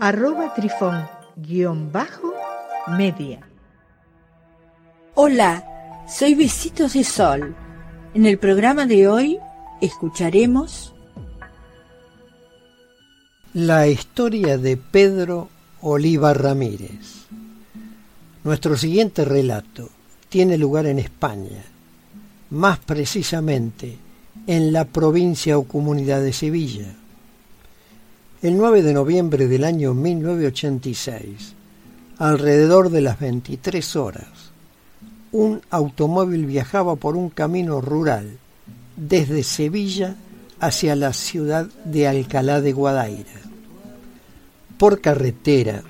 arroba trifón guion bajo media. Hola, soy Besitos de Sol. En el programa de hoy escucharemos la historia de Pedro Oliva Ramírez. Nuestro siguiente relato tiene lugar en España, más precisamente en la provincia o comunidad de Sevilla el 9 de noviembre del año 1986, alrededor de las 23 horas, un automóvil viajaba por un camino rural desde Sevilla hacia la ciudad de Alcalá de Guadaira. Por carretera,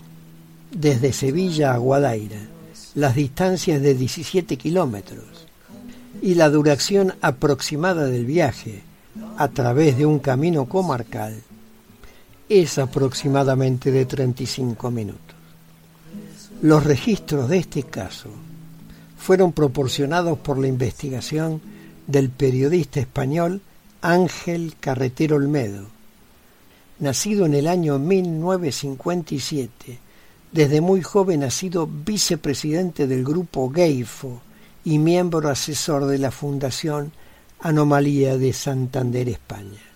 desde Sevilla a Guadaira, las distancias de 17 kilómetros y la duración aproximada del viaje a través de un camino comarcal es aproximadamente de 35 minutos. Los registros de este caso fueron proporcionados por la investigación del periodista español Ángel Carretero Olmedo, nacido en el año 1957, desde muy joven ha sido vicepresidente del grupo GEIFO y miembro asesor de la Fundación Anomalía de Santander, España.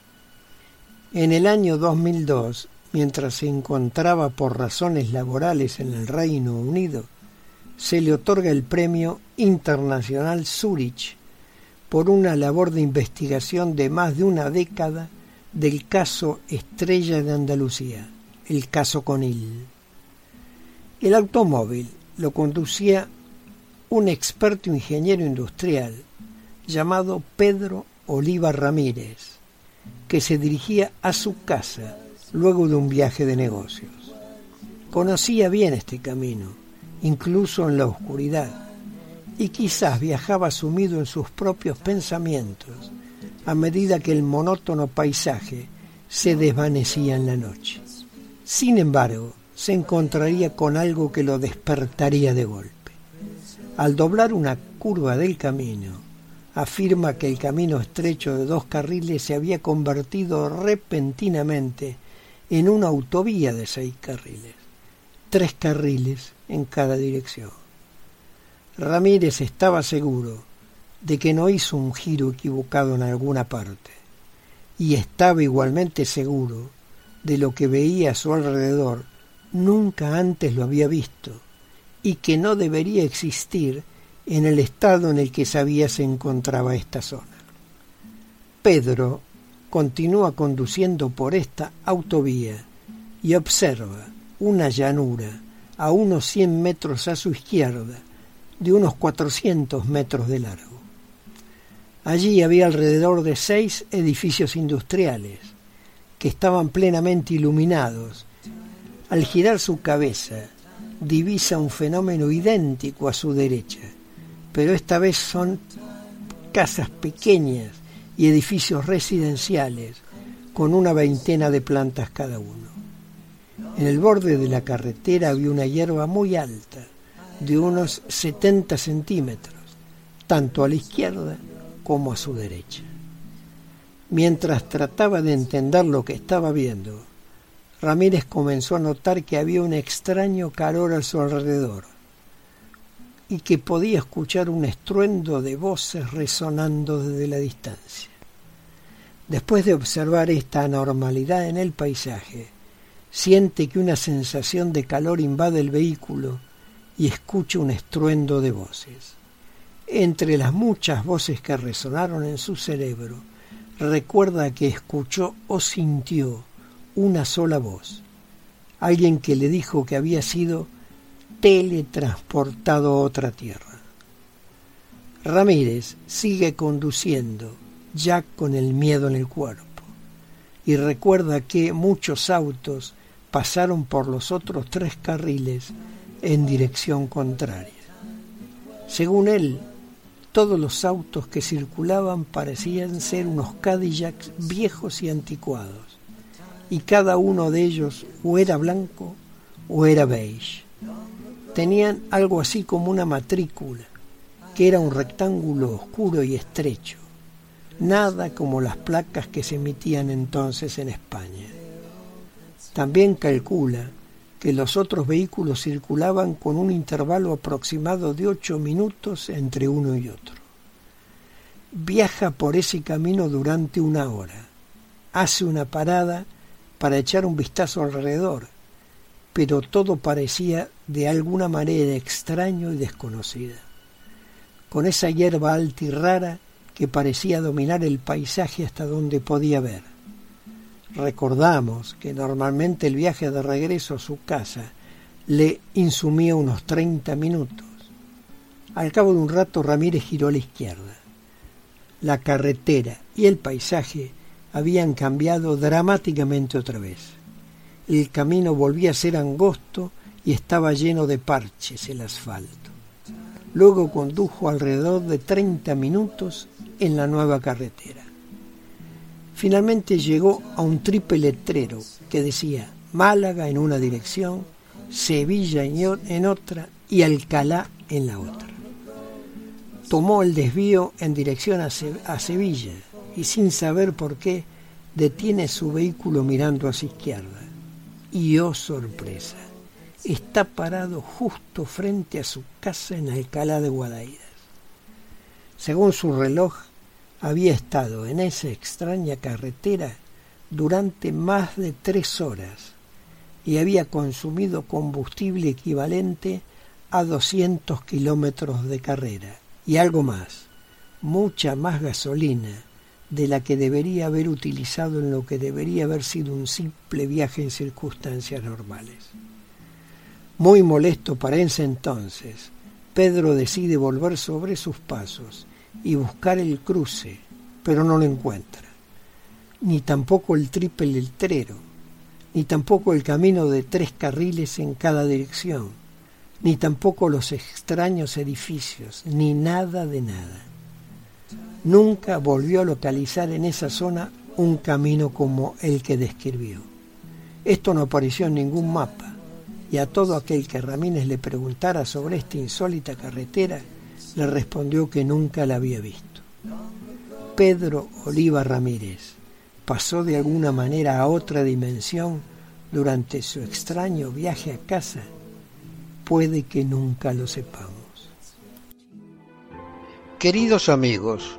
En el año 2002, mientras se encontraba por razones laborales en el Reino Unido, se le otorga el premio internacional Zurich por una labor de investigación de más de una década del caso Estrella de Andalucía, el caso Conil. El automóvil lo conducía un experto ingeniero industrial llamado Pedro Oliva Ramírez, que se dirigía a su casa luego de un viaje de negocios. Conocía bien este camino, incluso en la oscuridad, y quizás viajaba sumido en sus propios pensamientos a medida que el monótono paisaje se desvanecía en la noche. Sin embargo, se encontraría con algo que lo despertaría de golpe. Al doblar una curva del camino, afirma que el camino estrecho de dos carriles se había convertido repentinamente en una autovía de seis carriles, tres carriles en cada dirección. Ramírez estaba seguro de que no hizo un giro equivocado en alguna parte, y estaba igualmente seguro de lo que veía a su alrededor nunca antes lo había visto, y que no debería existir en el estado en el que sabía se encontraba esta zona. Pedro continúa conduciendo por esta autovía y observa una llanura a unos 100 metros a su izquierda, de unos 400 metros de largo. Allí había alrededor de seis edificios industriales que estaban plenamente iluminados. Al girar su cabeza, divisa un fenómeno idéntico a su derecha pero esta vez son casas pequeñas y edificios residenciales con una veintena de plantas cada uno. En el borde de la carretera había una hierba muy alta, de unos 70 centímetros, tanto a la izquierda como a su derecha. Mientras trataba de entender lo que estaba viendo, Ramírez comenzó a notar que había un extraño calor a su alrededor, y que podía escuchar un estruendo de voces resonando desde la distancia. Después de observar esta anormalidad en el paisaje, siente que una sensación de calor invade el vehículo y escucha un estruendo de voces. Entre las muchas voces que resonaron en su cerebro, recuerda que escuchó o sintió una sola voz, alguien que le dijo que había sido teletransportado a otra tierra. Ramírez sigue conduciendo, ya con el miedo en el cuerpo, y recuerda que muchos autos pasaron por los otros tres carriles en dirección contraria. Según él, todos los autos que circulaban parecían ser unos Cadillacs viejos y anticuados, y cada uno de ellos o era blanco o era beige. Tenían algo así como una matrícula, que era un rectángulo oscuro y estrecho, nada como las placas que se emitían entonces en España. También calcula que los otros vehículos circulaban con un intervalo aproximado de ocho minutos entre uno y otro. Viaja por ese camino durante una hora, hace una parada para echar un vistazo alrededor, pero todo parecía de alguna manera extraño y desconocida. Con esa hierba alta y rara que parecía dominar el paisaje hasta donde podía ver. Recordamos que normalmente el viaje de regreso a su casa le insumía unos 30 minutos. Al cabo de un rato Ramírez giró a la izquierda. La carretera y el paisaje habían cambiado dramáticamente otra vez. El camino volvía a ser angosto y estaba lleno de parches el asfalto. Luego condujo alrededor de 30 minutos en la nueva carretera. Finalmente llegó a un triple letrero que decía Málaga en una dirección, Sevilla en otra y Alcalá en la otra. Tomó el desvío en dirección a, Sevilla y sin saber por qué detiene su vehículo mirando a su izquierda. Y oh sorpresa, está parado justo frente a su casa en Alcalá de Guadaíras. Según su reloj, había estado en esa extraña carretera durante más de tres horas y había consumido combustible equivalente a 200 kilómetros de carrera y algo más, mucha más gasolina de la que debería haber utilizado en lo que debería haber sido un simple viaje en circunstancias normales. Muy molesto para ese entonces, Pedro decide volver sobre sus pasos y buscar el cruce, pero no lo encuentra. Ni tampoco el triple letrero, ni tampoco el camino de tres carriles en cada dirección, ni tampoco los extraños edificios, ni nada de nada. Nunca volvió a localizar en esa zona un camino como el que describió. Esto no apareció en ningún mapa, y a todo aquel que Ramírez le preguntara sobre esta insólita carretera, le respondió que nunca la había visto. Pedro Oliva Ramírez pasó de alguna manera a otra dimensión durante su extraño viaje a casa. Puede que nunca lo sepamos. Queridos amigos,